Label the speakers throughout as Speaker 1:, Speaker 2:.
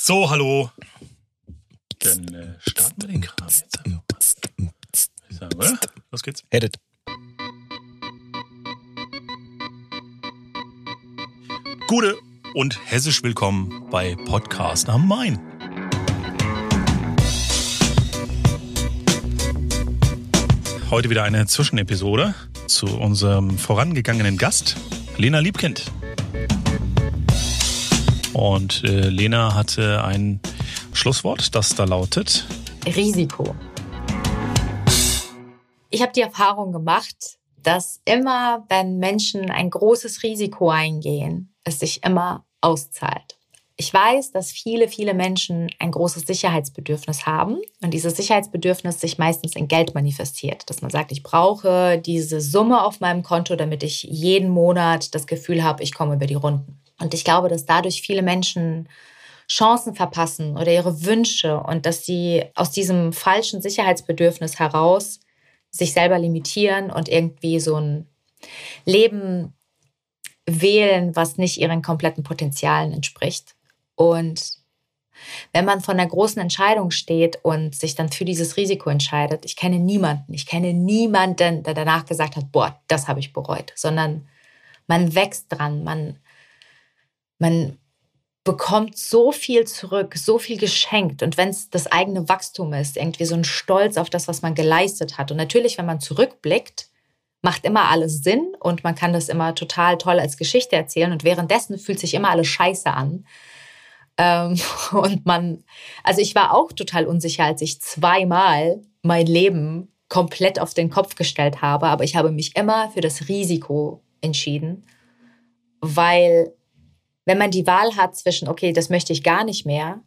Speaker 1: So, hallo. Dann äh, starten wir den Kram jetzt. Ich sagen, oder? Los geht's.
Speaker 2: Edit.
Speaker 1: Gute und hessisch willkommen bei Podcast am Main. Heute wieder eine Zwischenepisode zu unserem vorangegangenen Gast, Lena Liebkind. Und äh, Lena hatte ein Schlusswort, das da lautet.
Speaker 3: Risiko. Ich habe die Erfahrung gemacht, dass immer, wenn Menschen ein großes Risiko eingehen, es sich immer auszahlt. Ich weiß, dass viele, viele Menschen ein großes Sicherheitsbedürfnis haben und dieses Sicherheitsbedürfnis sich meistens in Geld manifestiert. Dass man sagt, ich brauche diese Summe auf meinem Konto, damit ich jeden Monat das Gefühl habe, ich komme über die Runden. Und ich glaube, dass dadurch viele Menschen Chancen verpassen oder ihre Wünsche und dass sie aus diesem falschen Sicherheitsbedürfnis heraus sich selber limitieren und irgendwie so ein Leben wählen, was nicht ihren kompletten Potenzialen entspricht. Und wenn man vor einer großen Entscheidung steht und sich dann für dieses Risiko entscheidet, ich kenne niemanden, ich kenne niemanden, der danach gesagt hat, boah, das habe ich bereut, sondern man wächst dran, man, man bekommt so viel zurück, so viel geschenkt. Und wenn es das eigene Wachstum ist, irgendwie so ein Stolz auf das, was man geleistet hat. Und natürlich, wenn man zurückblickt, macht immer alles Sinn und man kann das immer total toll als Geschichte erzählen. Und währenddessen fühlt sich immer alles scheiße an. Ähm, und man, also ich war auch total unsicher, als ich zweimal mein Leben komplett auf den Kopf gestellt habe, aber ich habe mich immer für das Risiko entschieden, weil wenn man die Wahl hat zwischen, okay, das möchte ich gar nicht mehr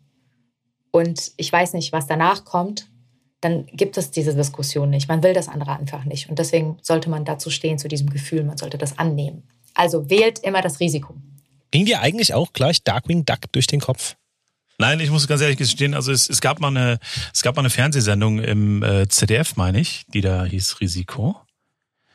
Speaker 3: und ich weiß nicht, was danach kommt, dann gibt es diese Diskussion nicht. Man will das andere einfach nicht. Und deswegen sollte man dazu stehen, zu diesem Gefühl, man sollte das annehmen. Also wählt immer das Risiko.
Speaker 2: Ging dir eigentlich auch gleich Darkwing Duck durch den Kopf?
Speaker 1: Nein, ich muss ganz ehrlich gestehen, also es, es gab mal eine, es gab mal eine Fernsehsendung im äh, ZDF, meine ich, die da hieß Risiko.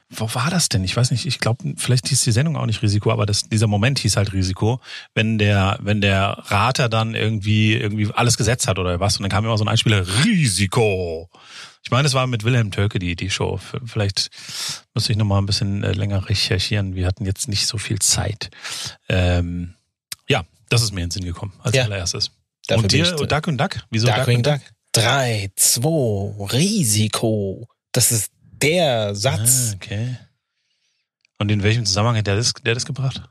Speaker 1: Wo war das denn? Ich weiß nicht, ich glaube, vielleicht hieß die Sendung auch nicht Risiko, aber das, dieser Moment hieß halt Risiko, wenn der, wenn der Rater dann irgendwie, irgendwie alles gesetzt hat oder was. Und dann kam immer so ein Einspieler, Risiko. Ich meine, es war mit Wilhelm Töke die, die Show. Vielleicht müsste ich nochmal ein bisschen äh, länger recherchieren. Wir hatten jetzt nicht so viel Zeit. Ähm, ja, das ist mir in den Sinn gekommen als
Speaker 2: Ja.
Speaker 1: allererstes.
Speaker 2: Dafür
Speaker 1: und dir,
Speaker 2: ich-
Speaker 1: Duck und Duck? Wieso
Speaker 2: Darkwing
Speaker 1: Duck?
Speaker 2: Duck. Drei, zwei, Risiko. Das ist der Satz.
Speaker 1: Ah, okay. Und in welchem Zusammenhang hat der das, der das gebracht?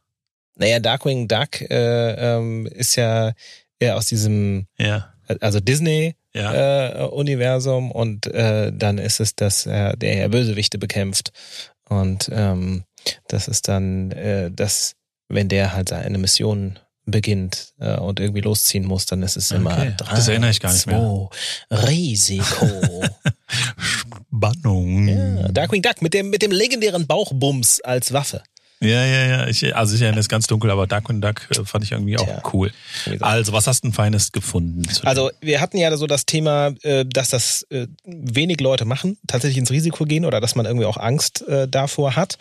Speaker 2: Naja, Darkwing Duck äh, ähm, ist ja eher aus diesem,
Speaker 1: Ja,
Speaker 2: also Disney
Speaker 1: ja.
Speaker 2: äh, Universum und äh, dann ist es, dass er der ja Bösewichte bekämpft und ähm, das ist dann äh, das, wenn der halt eine Mission beginnt äh, und irgendwie losziehen muss, dann ist es immer
Speaker 1: Okay.
Speaker 2: drei,
Speaker 1: Das erinnere ich gar nicht mehr.
Speaker 2: zwei, Risiko.
Speaker 1: Spannung.
Speaker 2: ja, Darkwing Duck mit dem mit dem legendären Bauchbums als Waffe.
Speaker 1: Ja, ja, ja. Ich, also ich erinnere es ganz dunkel, aber Duck und Duck äh, fand ich irgendwie auch
Speaker 2: Tja.
Speaker 1: cool. Also, was hast du denn Feines gefunden?
Speaker 2: Also wir hatten ja so das Thema, äh, dass das äh, wenig Leute machen, tatsächlich ins Risiko gehen oder dass man irgendwie auch Angst davor hat.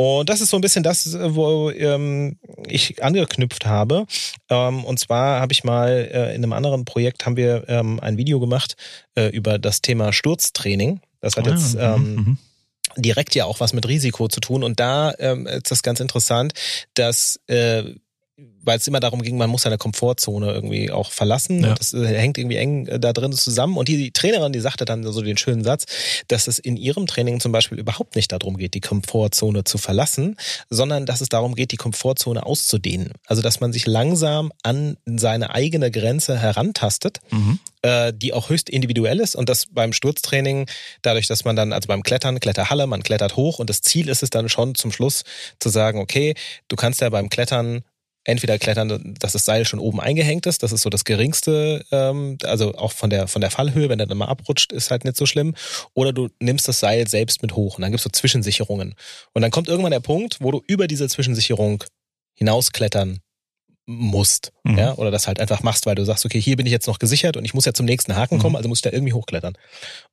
Speaker 2: Und das ist so ein bisschen das, wo ähm, ich angeknüpft habe. Ähm, und zwar habe ich mal äh, in einem anderen Projekt haben wir ähm, ein Video gemacht äh, über das Thema Sturztraining. Das hat
Speaker 1: Ah,
Speaker 2: jetzt
Speaker 1: mhm,
Speaker 2: ähm,
Speaker 1: mhm.
Speaker 2: direkt ja auch was mit Risiko zu tun. Und da ähm, ist das ganz interessant, dass äh, weil es immer darum ging, man muss seine Komfortzone irgendwie auch verlassen
Speaker 1: Ja.
Speaker 2: und das äh, hängt irgendwie eng äh, da drin zusammen. Und die, die Trainerin, die sagte dann so den schönen Satz, dass es in ihrem Training zum Beispiel überhaupt nicht darum geht, die Komfortzone zu verlassen, sondern dass es darum geht, die Komfortzone auszudehnen. Also dass man sich langsam an seine eigene Grenze herantastet
Speaker 1: Mhm.
Speaker 2: Äh, die auch höchst individuell ist und das beim Sturztraining, dadurch, dass man dann, also beim Klettern, Kletterhalle, man klettert hoch und das Ziel ist es dann schon zum Schluss zu sagen, okay, du kannst ja beim Klettern entweder klettern, dass das Seil schon oben eingehängt ist, das ist so das geringste, ähm, also auch von der von der Fallhöhe, wenn er dann mal abrutscht, ist halt nicht so schlimm. Oder du nimmst das Seil selbst mit hoch und dann gibt's so Zwischensicherungen. Und dann kommt irgendwann der Punkt, wo du über diese Zwischensicherung hinausklettern musst,
Speaker 1: Mhm.
Speaker 2: ja, oder das halt einfach machst, weil du sagst, okay, hier bin ich jetzt noch gesichert und ich muss ja zum nächsten Haken kommen,
Speaker 1: Mhm.
Speaker 2: also muss ich da irgendwie hochklettern.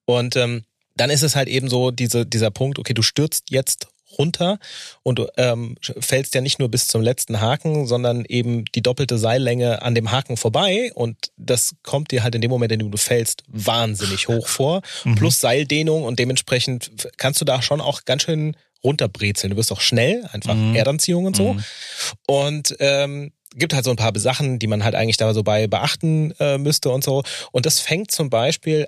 Speaker 2: Und ähm, dann ist es halt eben so diese, dieser Punkt, okay, du stürzt jetzt runter und du ähm, fällst ja nicht nur bis zum letzten Haken, sondern eben die doppelte Seillänge an dem Haken vorbei und das kommt dir halt in dem Moment, in dem du fällst, wahnsinnig hoch vor.
Speaker 1: Mhm.
Speaker 2: Plus Seildehnung und dementsprechend kannst du da schon auch ganz schön runterbrezeln. Du wirst auch schnell, einfach
Speaker 1: Mhm.
Speaker 2: Erdanziehung und so.
Speaker 1: Mhm.
Speaker 2: Und ähm, gibt halt so ein paar Sachen, die man halt eigentlich da so bei beachten äh, müsste und so. Und das fängt zum Beispiel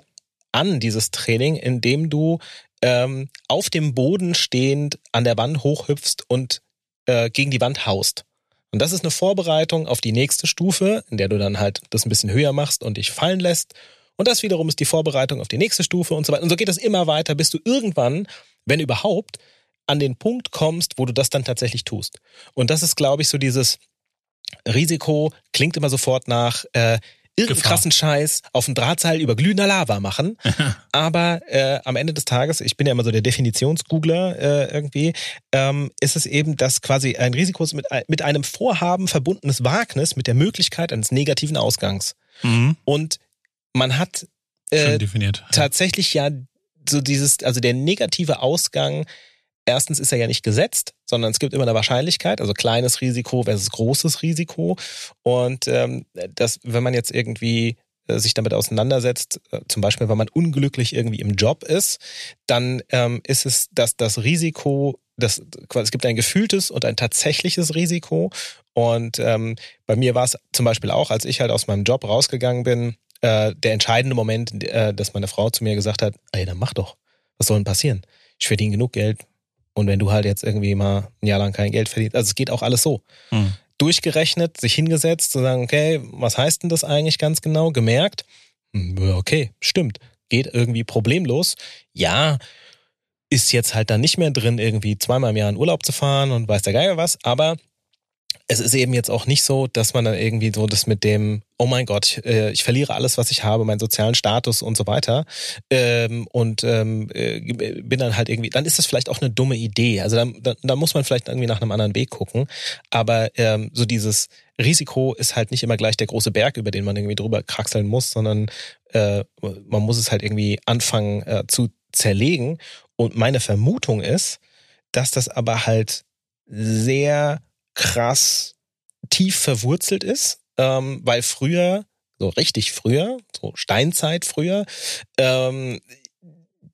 Speaker 2: an, dieses Training, indem du ähm, auf dem Boden stehend an der Wand hochhüpfst und äh, gegen die Wand haust. Und das ist eine Vorbereitung auf die nächste Stufe, in der du dann halt das ein bisschen höher machst und dich fallen lässt. Und das wiederum ist die Vorbereitung auf die nächste Stufe und so weiter. Und so geht das immer weiter, bis du irgendwann, wenn überhaupt, an den Punkt kommst, wo du das dann tatsächlich tust. Und das ist, glaube ich, so dieses Risiko, klingt immer sofort nach äh, irgendeinen krassen Scheiß auf dem Drahtseil über glühender Lava machen. Aber äh, am Ende des Tages, ich bin ja immer so der Definitionsgoogler äh, irgendwie, ähm, ist es eben, dass quasi ein Risiko ist mit, mit einem Vorhaben verbundenes Wagnis mit der Möglichkeit eines negativen Ausgangs.
Speaker 1: Mhm.
Speaker 2: Und man hat äh,
Speaker 1: definiert.
Speaker 2: tatsächlich ja so dieses, also der negative Ausgang, erstens ist er ja nicht gesetzt, sondern es gibt immer eine Wahrscheinlichkeit, also kleines Risiko versus großes Risiko. Und ähm, das, wenn man jetzt irgendwie äh, sich damit auseinandersetzt, äh, zum Beispiel, wenn man unglücklich irgendwie im Job ist, dann ähm, ist es, dass das Risiko, das, es gibt ein gefühltes und ein tatsächliches Risiko. Und ähm, bei mir war es zum Beispiel auch, als ich halt aus meinem Job rausgegangen bin, äh, der entscheidende Moment, äh, dass meine Frau zu mir gesagt hat, ey, dann mach doch. Was soll denn passieren? Ich verdiene genug Geld. Und wenn du halt jetzt irgendwie mal ein Jahr lang kein Geld verdienst, also es geht auch alles so.
Speaker 1: Mhm.
Speaker 2: Durchgerechnet, sich hingesetzt, zu sagen, okay, was heißt denn das eigentlich ganz genau? Gemerkt, hm, okay, stimmt. Geht irgendwie problemlos. Ja, ist jetzt halt dann nicht mehr drin, irgendwie zweimal im Jahr in Urlaub zu fahren und weiß der Geier was, aber es ist eben jetzt auch nicht so, dass man dann irgendwie so das mit dem, oh mein Gott, ich, äh, ich verliere alles, was ich habe, meinen sozialen Status und so weiter. Ähm, und ähm, äh, bin dann halt irgendwie, dann ist das vielleicht auch eine dumme Idee. Also dann, dann, dann muss man vielleicht irgendwie nach einem anderen Weg gucken. Aber ähm, so dieses Risiko ist halt nicht immer gleich der große Berg, über den man irgendwie drüber kraxeln muss, sondern äh, man muss es halt irgendwie anfangen äh, zu zerlegen. Und meine Vermutung ist, dass das aber halt sehr krass tief verwurzelt ist, ähm, weil früher, so richtig früher, so Steinzeit früher, ähm,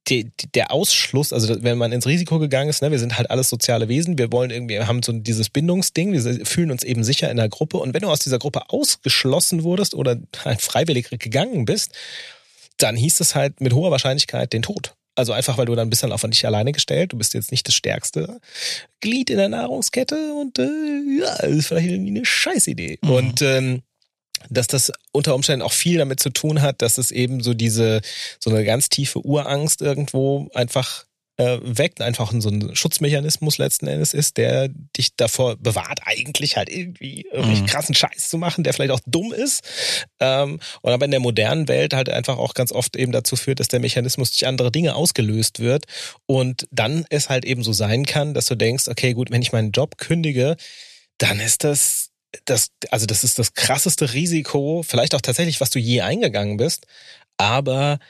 Speaker 2: die, die, der Ausschluss, also wenn man ins Risiko gegangen ist, ne, wir sind halt alles soziale Wesen, wir wollen irgendwie, wir haben so dieses Bindungsding, wir fühlen uns eben sicher in der Gruppe und wenn du aus dieser Gruppe ausgeschlossen wurdest oder halt freiwillig gegangen bist, dann hieß es halt mit hoher Wahrscheinlichkeit den Tod. Also einfach, weil du dann bist dann auf dich alleine gestellt, du bist jetzt nicht das stärkste Glied in der Nahrungskette und äh, ja, ist vielleicht irgendwie eine Scheißidee.
Speaker 1: Mhm.
Speaker 2: Und ähm, dass das unter Umständen auch viel damit zu tun hat, dass es eben so diese, so eine ganz tiefe Urangst irgendwo einfach äh, weckt, einfach so ein Schutzmechanismus letzten Endes ist, der dich davor bewahrt, eigentlich halt irgendwie irgendwie
Speaker 1: Mhm.
Speaker 2: krassen Scheiß zu machen, der vielleicht auch dumm ist. Ähm, und aber in der modernen Welt halt einfach auch ganz oft eben dazu führt, dass der Mechanismus durch andere Dinge ausgelöst wird und dann es halt eben so sein kann, dass du denkst, okay, gut, wenn ich meinen Job kündige, dann ist das das, also das ist das krasseste Risiko, vielleicht auch tatsächlich, was du je eingegangen bist, aber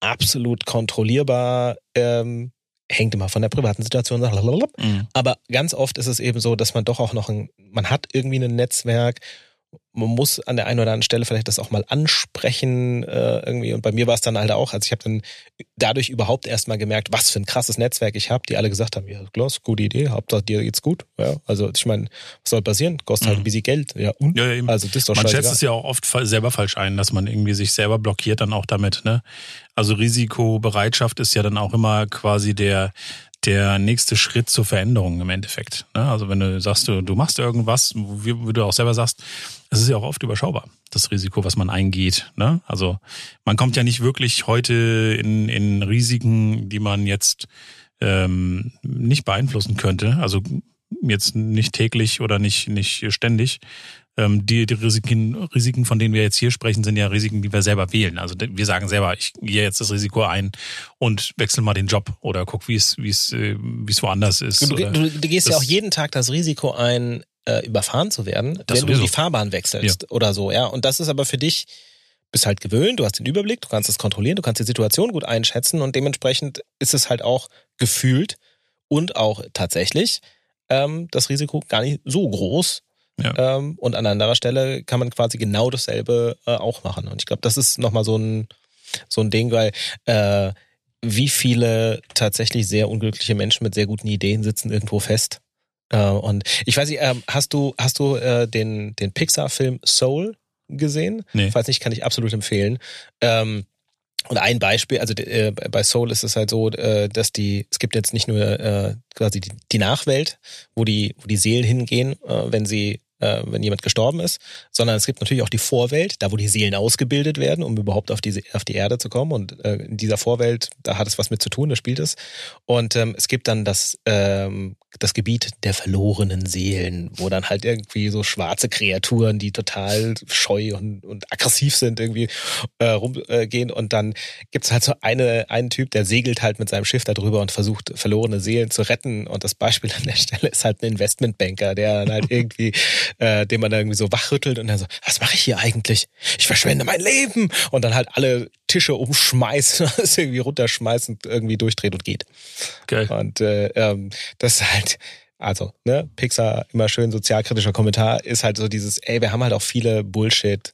Speaker 2: absolut kontrollierbar, ähm, hängt immer von der privaten Situation ab.
Speaker 1: Mhm.
Speaker 2: Aber ganz oft ist es eben so, dass man doch auch noch ein, man hat irgendwie ein Netzwerk, man muss an der einen oder anderen Stelle vielleicht das auch mal ansprechen äh, irgendwie. Und bei mir war es dann halt auch, also ich habe dann dadurch überhaupt erst mal gemerkt, was für ein krasses Netzwerk ich habe, die alle gesagt haben, ja, ist gute Idee, Hauptsache dir geht's gut. Ja, also ich meine, was soll passieren? Kostet halt
Speaker 1: Mhm.
Speaker 2: ein bisschen Geld. Ja, und?
Speaker 1: Ja, ja, eben.
Speaker 2: Also das ist doch
Speaker 1: Man schätzt es ja auch oft selber falsch ein, dass man irgendwie sich selber blockiert dann auch damit. Ne? Also Risikobereitschaft ist ja dann auch immer quasi der der nächste Schritt zur Veränderung im Endeffekt. Ne? Also wenn du sagst, du, du machst irgendwas, wie, wie du auch selber sagst, es ist ja auch oft überschaubar, das Risiko, was man eingeht. Ne? Also man kommt ja nicht wirklich heute in, in Risiken, die man jetzt ähm, nicht beeinflussen könnte. Also jetzt nicht täglich oder nicht, nicht ständig. Ähm, die, die Risiken, Risiken, von denen wir jetzt hier sprechen, sind ja Risiken, die wir selber wählen. Also wir sagen selber, ich gehe jetzt das Risiko ein und wechsle mal den Job oder guck, wie es, wie es, äh, wie es woanders ist.
Speaker 2: Du, du, du gehst ja auch jeden Tag das Risiko ein, äh, überfahren zu werden, wenn du
Speaker 1: sowieso.
Speaker 2: die Fahrbahn wechselst oder so, ja. Und das ist aber für dich, bist halt gewöhnt, du hast den Überblick, du kannst es kontrollieren, du kannst die Situation gut einschätzen und dementsprechend ist es halt auch gefühlt und auch tatsächlich ähm, das Risiko gar nicht so groß, Ja. Ähm, und an anderer Stelle kann man quasi genau dasselbe äh, auch machen. Und ich glaube, das ist nochmal so ein, so ein Ding, weil äh, wie viele tatsächlich sehr unglückliche Menschen mit sehr guten Ideen sitzen irgendwo fest. Äh, und ich weiß nicht, äh, hast du, hast du äh, den, den Pixar-Film Soul gesehen?
Speaker 1: Nee.
Speaker 2: Falls nicht, kann ich absolut empfehlen. Ähm, und ein Beispiel, also äh, bei Soul ist es halt so, äh, dass die, es gibt jetzt nicht nur äh, quasi die, die Nachwelt, wo die, wo die Seelen hingehen, äh, wenn sie äh, wenn jemand gestorben ist, sondern es gibt natürlich auch die Vorwelt, da wo die Seelen ausgebildet werden, um überhaupt auf diese auf die Erde zu kommen. Und äh, in dieser Vorwelt, da hat es was mit zu tun, da spielt es. Und ähm, es gibt dann das ähm, das Gebiet der verlorenen Seelen, wo dann halt irgendwie so schwarze Kreaturen, die total scheu und, und aggressiv sind, irgendwie äh, rumgehen. Äh, und dann gibt's halt so eine, einen Typ, der segelt halt mit seinem Schiff darüber und versucht, verlorene Seelen zu retten. Und das Beispiel an der Stelle ist halt ein Investmentbanker, der dann halt irgendwie äh, den man dann irgendwie so wachrüttelt und dann so, was mache ich hier eigentlich? Ich verschwende mein Leben und dann halt alle Tische umschmeißen, das irgendwie runterschmeißen, irgendwie durchdreht und geht.
Speaker 1: Geil.
Speaker 2: Und äh, ähm, das ist halt, also, ne, Pixar, immer schön sozialkritischer Kommentar, ist halt so dieses, ey, wir haben halt auch viele Bullshit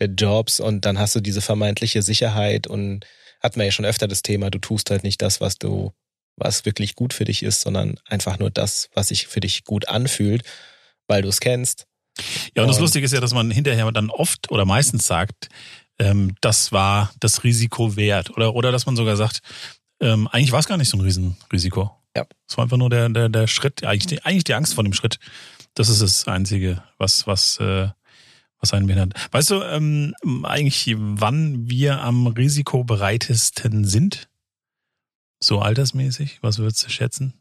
Speaker 2: Jobs und dann hast du diese vermeintliche Sicherheit und hatten wir ja schon öfter das Thema, du tust halt nicht das, was du, was wirklich gut für dich ist, sondern einfach nur das, was sich für dich gut anfühlt weil du es kennst.
Speaker 1: Ja, und, und das Lustige ist ja, dass man hinterher dann oft oder meistens sagt, ähm, das war das Risiko wert. Oder, oder dass man sogar sagt, ähm, eigentlich war es gar nicht so ein Riesenrisiko.
Speaker 2: Ja.
Speaker 1: Es war einfach nur der, der, der Schritt, eigentlich die, eigentlich die Angst vor dem Schritt. Das ist das Einzige, was, was, äh, was einen behindert. Weißt du ähm, eigentlich, wann wir am risikobereitesten sind? So altersmäßig? Was würdest du schätzen?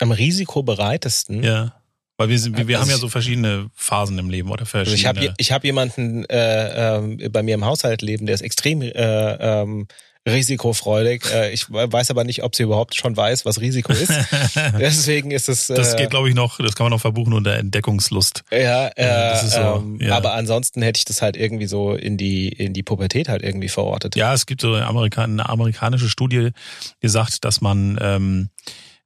Speaker 2: Am risikobereitesten?
Speaker 1: Ja. Weil wir, sind, wir, wir also haben ja so verschiedene Phasen im Leben oder verschiedene.
Speaker 2: Also ich habe ich hab jemanden äh, äh, bei mir im Haushalt leben, der ist extrem äh, ähm, risikofreudig. Äh, ich weiß aber nicht, ob sie überhaupt schon weiß, was Risiko ist. Deswegen ist es.
Speaker 1: Äh, das geht, glaube ich, noch. Das kann man noch verbuchen unter Entdeckungslust.
Speaker 2: Ja, äh, so, ähm, ja. aber ansonsten hätte ich das halt irgendwie so in die in die Pubertät halt irgendwie verortet.
Speaker 1: Ja, es gibt so eine, Amerikan eine amerikanische Studie, die sagt, dass man ähm,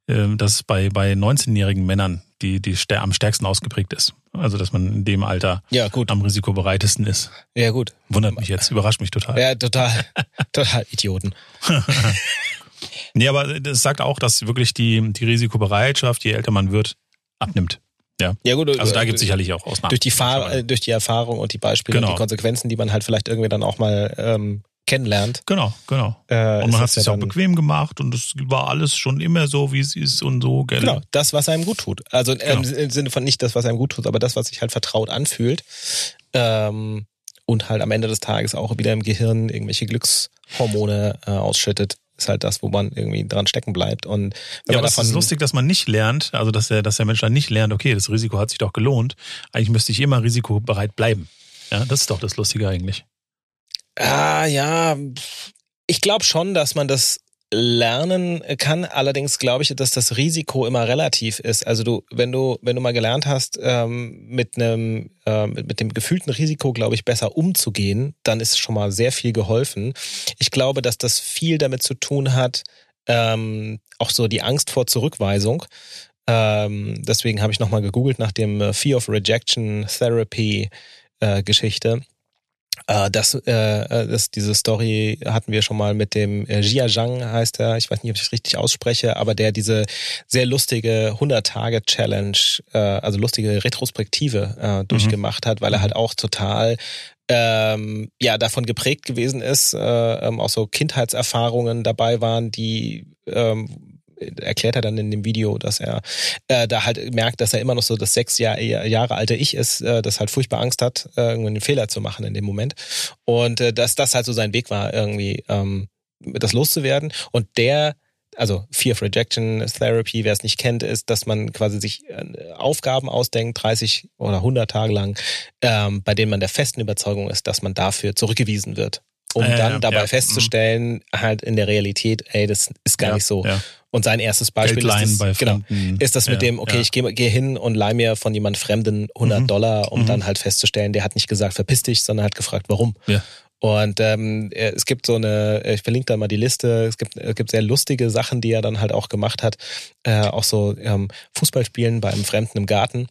Speaker 1: äh, dass bei bei 19-jährigen Männern die, die am stärksten ausgeprägt ist. Also, dass man in dem Alter
Speaker 2: ja, gut.
Speaker 1: am risikobereitesten ist.
Speaker 2: Ja, gut.
Speaker 1: Wundert mich jetzt, überrascht mich total.
Speaker 2: Ja, total. total Idioten.
Speaker 1: nee, aber das sagt auch, dass wirklich die, die Risikobereitschaft, je älter man wird, abnimmt. Ja.
Speaker 2: ja gut,
Speaker 1: also da gibt es sicherlich auch Ausnahmen.
Speaker 2: Durch die, Fahr durch die Erfahrung und die Beispiele genau. und die Konsequenzen, die man halt vielleicht irgendwie dann auch mal ähm, kennenlernt.
Speaker 1: Genau, genau. Äh, und man hat es sich ja auch bequem gemacht und es war alles schon immer so, wie es ist und so. Gell?
Speaker 2: Genau, das, was einem gut tut. Also genau. im Sinne von nicht das, was einem gut tut, aber das, was sich halt vertraut anfühlt. Ähm, und halt am Ende des Tages auch wieder im Gehirn irgendwelche Glückshormone äh, ausschüttet ist halt das, wo man irgendwie dran stecken bleibt. Und
Speaker 1: wenn ja, aber es ist lustig, dass man nicht lernt, also dass der, dass der Mensch dann nicht lernt, okay, das Risiko hat sich doch gelohnt. Eigentlich müsste ich immer risikobereit bleiben. Ja, das ist doch das Lustige eigentlich.
Speaker 2: Ah, ja, ich glaube schon, dass man das lernen kann. Allerdings glaube ich, dass das Risiko immer relativ ist. Also du, wenn du, wenn du mal gelernt hast, ähm, mit einem, äh, mit, dem gefühlten Risiko, glaube ich, besser umzugehen, dann ist schon mal sehr viel geholfen. Ich glaube, dass das viel damit zu tun hat, ähm, auch so die Angst vor Zurückweisung. Ähm, deswegen habe ich nochmal gegoogelt nach dem äh, Fear of Rejection Therapy äh, Geschichte. Äh, das, äh, äh, das, diese Story hatten wir schon mal mit dem äh, Jia Zhang heißt er, ich weiß nicht, ob ich es richtig ausspreche, aber der diese sehr lustige 100-Tage-Challenge, äh, also lustige Retrospektive äh, mhm. durchgemacht mhm. hat, weil er halt auch total ähm, ja davon geprägt gewesen ist, äh, ähm, auch so Kindheitserfahrungen dabei waren, die ähm, erklärt er dann in dem Video, dass er äh, da halt merkt, dass er immer noch so das sechs Jahr, Jahre alte Ich ist, äh, das halt furchtbar Angst hat, äh, irgendwie einen Fehler zu machen in dem Moment. Und äh, dass das halt so sein Weg war, irgendwie ähm, das loszuwerden. Und der also Fear of Rejection Therapy, wer es nicht kennt, ist, dass man quasi sich äh, Aufgaben ausdenkt, 30 oder 100 Tage lang, ähm, bei denen man der festen Überzeugung ist, dass man dafür zurückgewiesen wird um äh, dann dabei ja, festzustellen, mh. halt in der Realität, ey, das ist gar ja, nicht so. Ja. Und sein erstes Beispiel ist das, genau, ist das mit dem, okay, ich gehe geh hin und leih mir von jemand Fremden 100 mhm. Dollar, um mhm. dann halt festzustellen, der hat nicht gesagt, verpiss dich, sondern hat gefragt, warum.
Speaker 1: Ja.
Speaker 2: Und ähm, es gibt so eine, ich verlinke da mal die Liste, es gibt, es gibt sehr lustige Sachen, die er dann halt auch gemacht hat. Äh, auch so ähm, Fußballspielen bei einem Fremden im Garten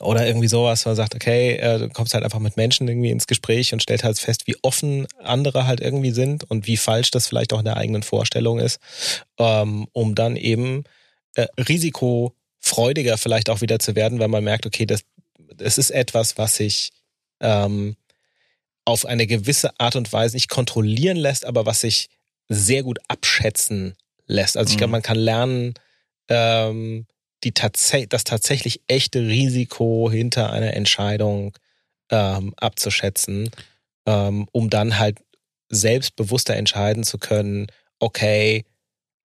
Speaker 2: oder irgendwie sowas, wo man sagt, okay, äh, du kommst halt einfach mit Menschen irgendwie ins Gespräch und stellst halt fest, wie offen andere halt irgendwie sind und wie falsch das vielleicht auch in der eigenen Vorstellung ist, ähm, um dann eben äh, risikofreudiger vielleicht auch wieder zu werden, weil man merkt, okay, das, das ist etwas, was sich ähm, auf eine gewisse Art und Weise nicht kontrollieren lässt, aber was sich sehr gut abschätzen lässt. Also ich glaube,
Speaker 1: Mhm.
Speaker 2: man kann lernen, ähm, die tats das tatsächlich echte Risiko hinter einer Entscheidung ähm, abzuschätzen, ähm, um dann halt selbstbewusster entscheiden zu können, okay,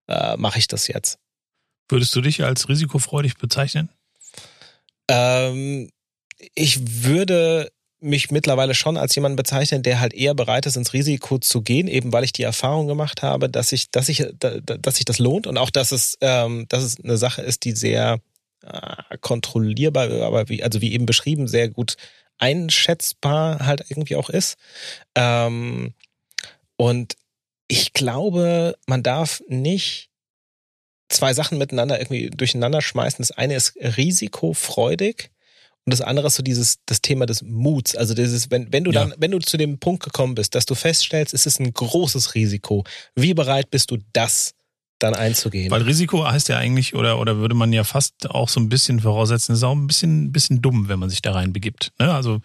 Speaker 2: äh, mache ich das jetzt.
Speaker 1: Würdest du dich als risikofreudig bezeichnen?
Speaker 2: Ähm, ich würde mich mittlerweile schon als jemand bezeichnen, der halt eher bereit ist, ins Risiko zu gehen, eben weil ich die Erfahrung gemacht habe, dass ich, dass ich, da- da- dass sich das lohnt und auch, dass es, ähm, dass es eine Sache ist, die sehr äh, kontrollierbar, aber wie, also wie eben beschrieben, sehr gut einschätzbar halt irgendwie auch ist. Ähm, und ich glaube, man darf nicht zwei Sachen miteinander irgendwie durcheinander schmeißen. Das eine ist risikofreudig und das andere ist so dieses das Thema des Muts. Also dieses, wenn, wenn du
Speaker 1: Ja.
Speaker 2: dann, wenn du zu dem Punkt gekommen bist, dass du feststellst, es ist ein großes Risiko, wie bereit bist du das dann einzugehen?
Speaker 1: Weil Risiko heißt ja eigentlich, oder, oder würde man ja fast auch so ein bisschen voraussetzen, ist auch ein bisschen, bisschen dumm, wenn man sich da rein begibt. Ne? Also,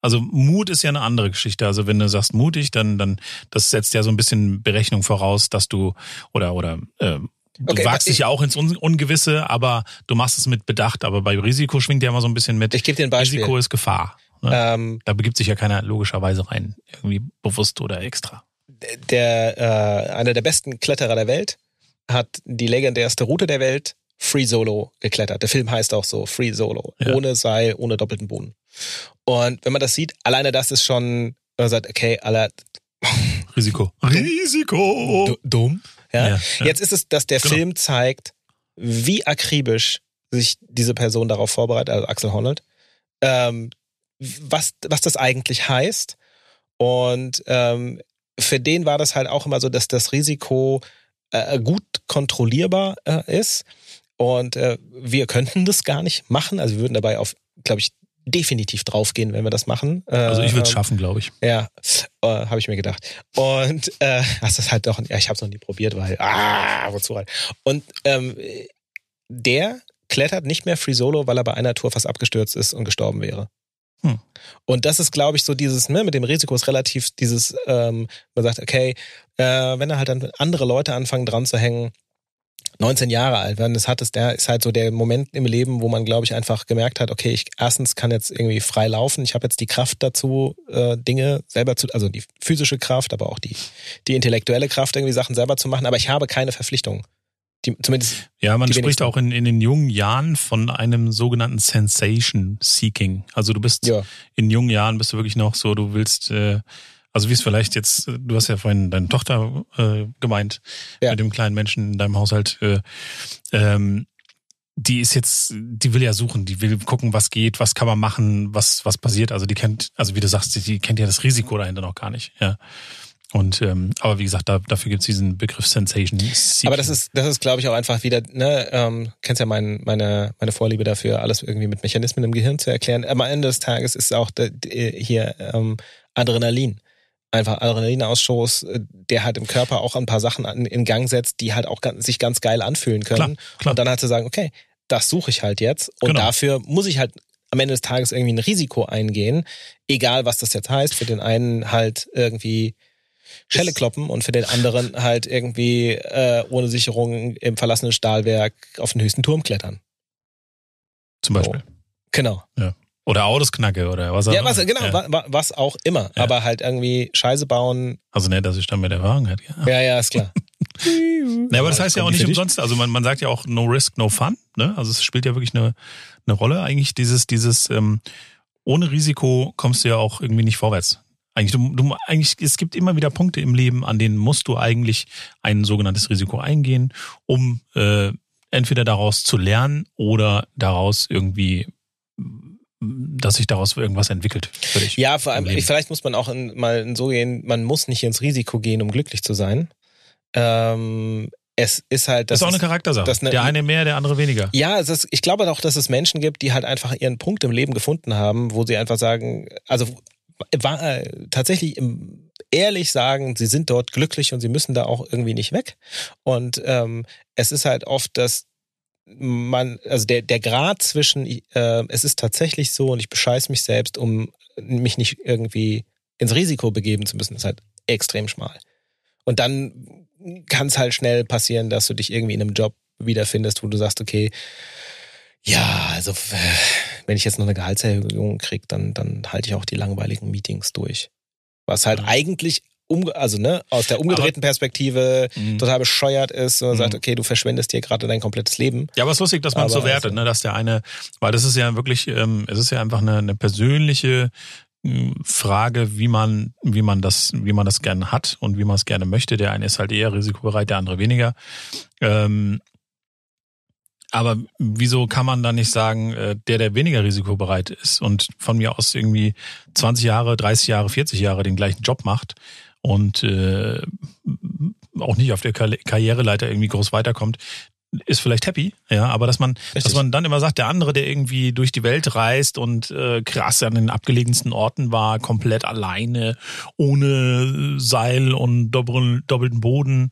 Speaker 1: also Mut ist ja eine andere Geschichte. Also wenn du sagst mutig, dann, dann, das setzt ja so ein bisschen Berechnung voraus, dass du, oder, oder, äh, Du
Speaker 2: Okay,
Speaker 1: wagst
Speaker 2: ich-
Speaker 1: dich ja auch ins Un- Ungewisse, aber du machst es mit Bedacht. Aber bei Risiko schwingt ja immer so ein bisschen mit.
Speaker 2: ich gebe dir ein Beispiel.
Speaker 1: Risiko ist Gefahr. Ne?
Speaker 2: Ähm,
Speaker 1: Da begibt sich ja keiner logischerweise rein, irgendwie bewusst oder extra.
Speaker 2: der äh, einer der besten Kletterer der Welt hat die legendärste Route der Welt Free Solo geklettert. Der Film heißt auch so Free Solo,
Speaker 1: Ja.
Speaker 2: ohne Seil, ohne doppelten Boden. Und wenn man das sieht, alleine das ist schon, man sagt, okay, aller
Speaker 1: Risiko. Risiko!
Speaker 2: du- dumm. Ja?
Speaker 1: Ja, ja.
Speaker 2: Jetzt ist es, dass der
Speaker 1: Genau.
Speaker 2: Film zeigt, wie akribisch sich diese Person darauf vorbereitet, also Axel Honnold, ähm, was, was das eigentlich heißt. Und ähm, für den war das halt auch immer so, dass das Risiko äh, gut kontrollierbar äh, ist. Und äh, wir könnten das gar nicht machen. Also wir würden dabei auf, glaube ich, definitiv draufgehen, wenn wir das machen.
Speaker 1: Also ich würde es
Speaker 2: ähm,
Speaker 1: schaffen, glaube ich.
Speaker 2: ja, äh, habe ich mir gedacht. Und äh, das ist halt doch, ja, ich habe es noch nie probiert, weil, ah, wozu halt. Und ähm, der klettert nicht mehr Free Solo, weil er bei einer Tour fast abgestürzt ist und gestorben wäre.
Speaker 1: Hm.
Speaker 2: Und das ist, glaube ich, so dieses, ne, mit dem Risiko ist relativ dieses, ähm, man sagt, okay, äh, wenn da halt dann andere Leute anfangen dran zu hängen, 19 Jahre alt werden, das hat es, der ist halt so der Moment im Leben, wo man, glaube ich, einfach gemerkt hat, okay, ich erstens kann jetzt irgendwie frei laufen, ich habe jetzt die Kraft dazu, äh, Dinge selber zu, also die physische Kraft, aber auch die, die intellektuelle Kraft, irgendwie Sachen selber zu machen, aber ich habe keine Verpflichtung. Die, zumindest,
Speaker 1: Ja, man spricht
Speaker 2: wenigsten.
Speaker 1: auch in, in den jungen Jahren von einem sogenannten Sensation Seeking. Also du bist
Speaker 2: ja,
Speaker 1: in jungen Jahren bist du wirklich noch so, du willst, äh, also wie es vielleicht jetzt, du hast ja vorhin deine Tochter äh, gemeint,
Speaker 2: Ja.
Speaker 1: mit dem kleinen Menschen in deinem Haushalt, äh, ähm, die ist jetzt, die will ja suchen, die will gucken, was geht, was kann man machen, was, was passiert. Also die kennt, also wie du sagst, die, die kennt ja das Risiko dahinter noch gar nicht, ja. Und ähm, aber wie gesagt, da, dafür gibt's diesen Begriff Sensation. Seeking.
Speaker 2: aber das ist, das ist, glaube ich, auch einfach wieder, ne, ähm, kennst ja mein, meine, meine Vorliebe dafür, alles irgendwie mit Mechanismen im Gehirn zu erklären. Am Ende des Tages ist auch de, de, hier ähm, Adrenalin. Einfach Adrenalinausschuss, äh, der halt im Körper auch ein paar Sachen an, in Gang setzt, die halt auch ganz, sich ganz geil anfühlen können.
Speaker 1: Klar, klar.
Speaker 2: Und dann halt zu sagen, okay, das suche ich halt jetzt. Und
Speaker 1: Genau.
Speaker 2: dafür muss ich halt am Ende des Tages irgendwie ein Risiko eingehen. Egal, was das jetzt heißt. Für den einen halt irgendwie Schelle kloppen und für den anderen halt irgendwie äh, ohne Sicherung im verlassenen Stahlwerk auf den höchsten Turm klettern.
Speaker 1: zum Beispiel.
Speaker 2: Genau.
Speaker 1: Oder Autos knacke oder was auch
Speaker 2: Ja,
Speaker 1: immer.
Speaker 2: was, genau,
Speaker 1: Ja.
Speaker 2: wa- wa- was auch immer.
Speaker 1: Ja.
Speaker 2: Aber halt irgendwie Scheiße bauen.
Speaker 1: Also nicht, dass ich dann mit Erfahrung hätte. Ja.
Speaker 2: Ja, ja, ist klar.
Speaker 1: Ja, aber das heißt ja auch nicht umsonst, also man, man sagt ja auch no risk, no fun, ne? Also es spielt ja wirklich eine, eine Rolle. Eigentlich dieses, dieses, ähm, ohne Risiko kommst du ja auch irgendwie nicht vorwärts. Eigentlich, du, du, eigentlich, es gibt immer wieder Punkte im Leben, an denen musst du eigentlich ein sogenanntes Risiko eingehen, um äh, entweder daraus zu lernen oder daraus irgendwie, dass sich daraus irgendwas entwickelt.
Speaker 2: Ja, vor allem, vielleicht muss man auch in, mal so gehen, man muss nicht ins Risiko gehen, um glücklich zu sein. Ähm, es ist halt.
Speaker 1: Das, ist auch eine Charaktersache.
Speaker 2: Eine,
Speaker 1: der eine mehr, der andere weniger.
Speaker 2: Ja, ist, ich glaube auch, dass es Menschen gibt, die halt einfach ihren Punkt im Leben gefunden haben, wo sie einfach sagen, also war, äh, tatsächlich im, ehrlich sagen, sie sind dort glücklich und sie müssen da auch irgendwie nicht weg. Und ähm, es ist halt oft, dass man, also der, der Grad zwischen, äh, es ist tatsächlich so und ich bescheiß mich selbst, um mich nicht irgendwie ins Risiko begeben zu müssen, ist halt extrem schmal. Und dann kann es halt schnell passieren, dass du dich irgendwie in einem Job wiederfindest, wo du sagst, okay, ja, also wenn ich jetzt noch eine Gehaltserhöhung kriege, dann, dann halte ich auch die langweiligen Meetings durch. Was halt eigentlich also ne, aus der umgedrehten aber, Perspektive mh. total bescheuert ist und mhm. sagt, okay, du verschwendest dir gerade dein komplettes Leben.
Speaker 1: Ja, aber es ist lustig, dass man aber so wertet, also, ne, dass der eine, weil das ist ja wirklich, ähm, es ist ja einfach eine, eine persönliche Frage, wie man, wie man das, wie man das gerne hat und wie man es gerne möchte. Der eine ist halt eher risikobereit, der andere weniger. Ähm, aber wieso kann man dann nicht sagen, äh, der, der weniger risikobereit ist und von mir aus irgendwie 20 Jahre, 30 Jahre, 40 Jahre den gleichen Job macht und äh, auch nicht auf der Karriereleiter irgendwie groß weiterkommt, ist vielleicht happy, ja, aber dass man, Richtig. dass man dann immer sagt, der andere, der irgendwie durch die Welt reist und äh, krass an den abgelegensten Orten war, komplett alleine, ohne Seil und doppelten Boden,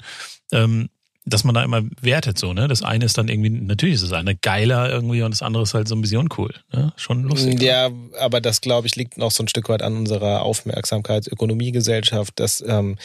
Speaker 1: ähm, dass man da immer wertet so, ne? Das eine ist dann irgendwie, natürlich ist das eine geiler irgendwie und das andere ist halt so ein bisschen uncool. Ne? Schon lustig.
Speaker 2: Ja, aber das, glaube ich, liegt noch so ein Stück weit an unserer Aufmerksamkeitsökonomiegesellschaft, dass ähm,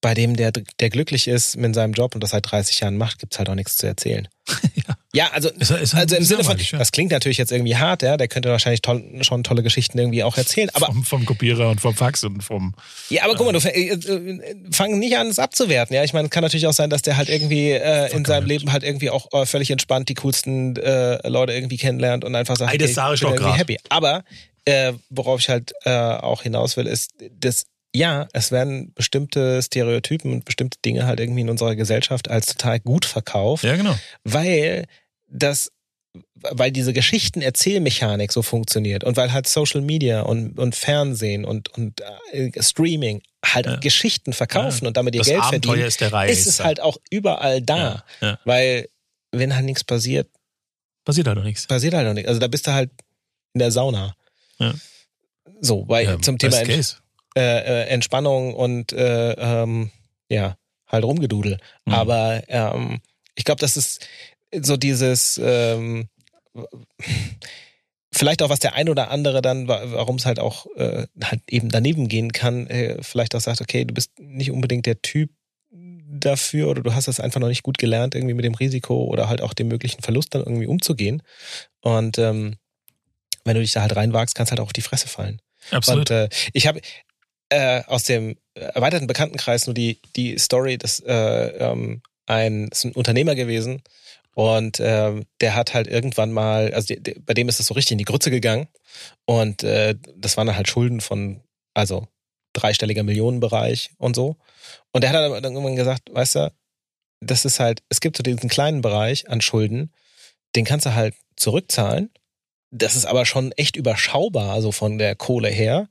Speaker 2: bei dem, der, der glücklich ist mit seinem Job und das seit 30 Jahren macht, gibt's halt auch nichts zu erzählen. ja. Ja, also, ist, ist also im Sinne von, ja. das klingt natürlich jetzt irgendwie hart, ja, der könnte wahrscheinlich toll, schon tolle Geschichten irgendwie auch erzählen, aber.
Speaker 1: Vom, vom Kopierer und vom Fax und vom.
Speaker 2: Ja, aber guck mal, du äh, äh, fang nicht an, es abzuwerten, ja. Ich meine, kann natürlich auch sein, dass der halt irgendwie äh, in seinem Leben halt irgendwie auch äh, völlig entspannt die coolsten äh, Leute irgendwie kennenlernt und einfach sagt,
Speaker 1: okay, ich bin irgendwie
Speaker 2: happy. Aber äh, worauf ich halt äh, auch hinaus will, ist, das ja, es werden bestimmte Stereotypen und bestimmte Dinge halt irgendwie in unserer Gesellschaft als total gut verkauft.
Speaker 1: Ja, genau.
Speaker 2: Weil das, weil diese Geschichtenerzählmechanik so funktioniert und weil halt Social Media und, und Fernsehen und, und äh, Streaming halt ja. Geschichten verkaufen ja. und damit ihr
Speaker 1: das
Speaker 2: Geld
Speaker 1: Abenteuer
Speaker 2: verdienen,
Speaker 1: ist, der Reise.
Speaker 2: ist es halt auch überall da. Ja. Weil wenn halt nichts passiert,
Speaker 1: passiert halt noch nichts.
Speaker 2: Passiert halt noch nichts. Also da bist du halt in der Sauna.
Speaker 1: Ja.
Speaker 2: So, weil zum Thema äh, äh, Entspannung und äh, ähm, ja, halt rumgedudel. Mhm. Aber ähm, ich glaube, das ist so dieses ähm, vielleicht auch was der ein oder andere dann, warum es halt auch äh, halt eben daneben gehen kann, äh, vielleicht auch sagt, okay, du bist nicht unbedingt der Typ dafür oder du hast das einfach noch nicht gut gelernt, irgendwie mit dem Risiko oder halt auch dem möglichen Verlust dann irgendwie umzugehen. Und ähm, wenn du dich da halt reinwagst, kannst halt auch auf die Fresse fallen.
Speaker 1: Absolut.
Speaker 2: Und äh, ich habe äh, aus dem erweiterten Bekanntenkreis nur die, die Story, dass äh, ähm, ein, ist ein Unternehmer gewesen und äh, der hat halt irgendwann mal, also die, die, bei dem ist es so richtig in die Grütze gegangen und äh, das waren halt Schulden von, also dreistelliger Millionenbereich und so. Und der hat dann irgendwann gesagt, weißt du, das ist halt, es gibt so diesen kleinen Bereich an Schulden, den kannst du halt zurückzahlen. Das ist aber schon echt überschaubar, also von der Kohle her.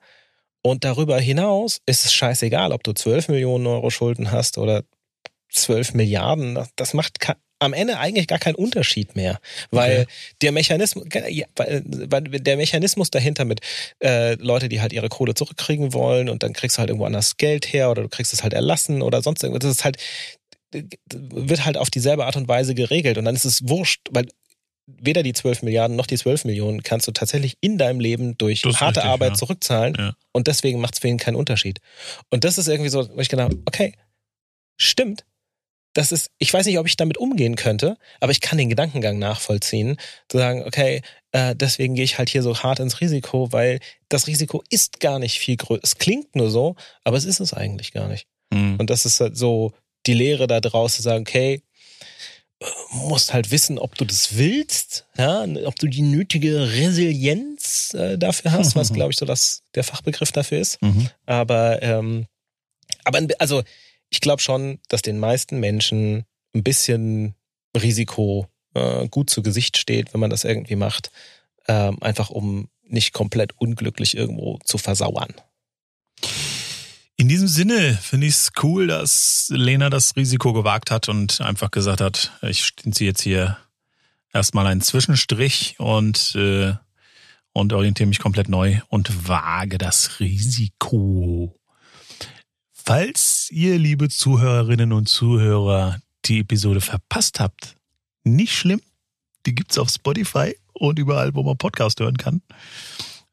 Speaker 2: Und darüber hinaus ist es scheißegal, ob du 12 Millionen Euro Schulden hast oder 12 Milliarden. Das macht am Ende eigentlich gar keinen Unterschied mehr, weil okay. der Mechanismus, weil der Mechanismus dahinter mit äh, Leute, die halt ihre Kohle zurückkriegen wollen und dann kriegst du halt irgendwo anders Geld her oder du kriegst es halt erlassen oder sonst irgendwas. Das ist halt wird halt auf dieselbe Art und Weise geregelt und dann ist es wurscht, weil weder die 12 Milliarden noch die 12 Millionen kannst du tatsächlich in deinem Leben durch harte richtig, Arbeit ja. zurückzahlen. Ja. Und deswegen macht es für ihn keinen Unterschied. Und das ist irgendwie so, wo ich gedacht okay, stimmt. Das ist, ich weiß nicht, ob ich damit umgehen könnte, aber ich kann den Gedankengang nachvollziehen, zu sagen, okay, äh, deswegen gehe ich halt hier so hart ins Risiko, weil das Risiko ist gar nicht viel größer. Es klingt nur so, aber es ist es eigentlich gar nicht. Mhm. Und das ist halt so die Lehre da draus zu sagen, okay, musst halt wissen, ob du das willst, ja, ob du die nötige Resilienz äh, dafür hast, was glaube ich so das der Fachbegriff dafür ist. Mhm. Aber ähm, aber also ich glaube schon, dass den meisten Menschen ein bisschen Risiko äh, gut zu Gesicht steht, wenn man das irgendwie macht, ähm, einfach um nicht komplett unglücklich irgendwo zu versauern.
Speaker 1: In diesem Sinne finde ich es cool, dass Lena das Risiko gewagt hat und einfach gesagt hat, ich ziehe jetzt hier erstmal einen Zwischenstrich und, äh, und orientiere mich komplett neu und wage das Risiko. Falls ihr, liebe Zuhörerinnen und Zuhörer, die Episode verpasst habt, nicht schlimm. Die gibt's auf Spotify und überall, wo man Podcast hören kann.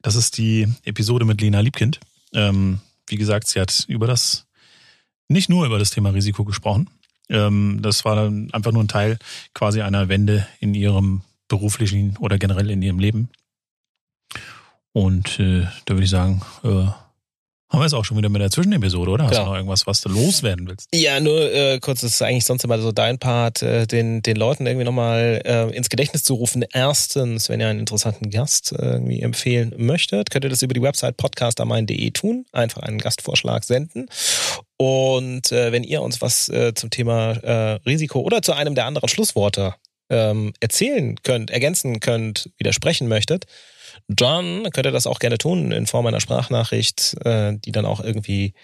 Speaker 1: Das ist die Episode mit Lena Liebkind. Ähm, wie gesagt, sie hat über das, nicht nur über das Thema Risiko gesprochen. Ähm, das war dann einfach nur ein Teil quasi einer Wende in ihrem beruflichen oder generell in ihrem Leben. Und äh, da würde ich sagen, äh, haben wir es auch schon wieder mit der Zwischenepisode, oder? Hast
Speaker 2: Genau.
Speaker 1: du noch irgendwas, was du loswerden willst?
Speaker 2: Ja, nur äh, kurz, das ist eigentlich sonst immer so dein Part, äh, den, den Leuten irgendwie nochmal äh, ins Gedächtnis zu rufen. Erstens, wenn ihr einen interessanten Gast äh, irgendwie empfehlen möchtet, könnt ihr das über die Website podcastermein.de tun. Einfach einen Gastvorschlag senden. Und äh, wenn ihr uns was äh, zum Thema äh, Risiko oder zu einem der anderen Schlussworte ähm, erzählen könnt, ergänzen könnt, widersprechen möchtet, dann könnt ihr das auch gerne tun in Form einer Sprachnachricht, äh, die dann auch irgendwie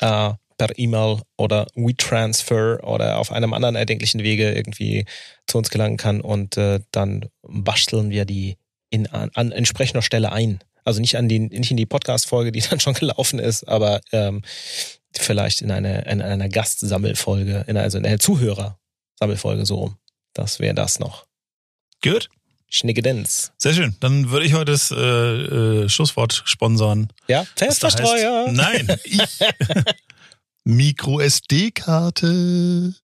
Speaker 2: äh, per E-Mail oder WeTransfer oder auf einem anderen erdenklichen Wege irgendwie zu uns gelangen kann und äh, dann basteln wir die in, an, an entsprechender Stelle ein. Also nicht an die, nicht in die Podcast-Folge, die dann schon gelaufen ist, aber ähm, vielleicht in eine in einer Gastsammelfolge, in, also in einer Zuhörersammelfolge so rum. Das wäre das noch.
Speaker 1: Gut.
Speaker 2: Schnickedenz.
Speaker 1: Sehr schön. Dann würde ich heute das äh, äh, Schlusswort sponsern.
Speaker 2: Ja, Festverstreuer.
Speaker 1: Nein, ich. Micro SD-Karte.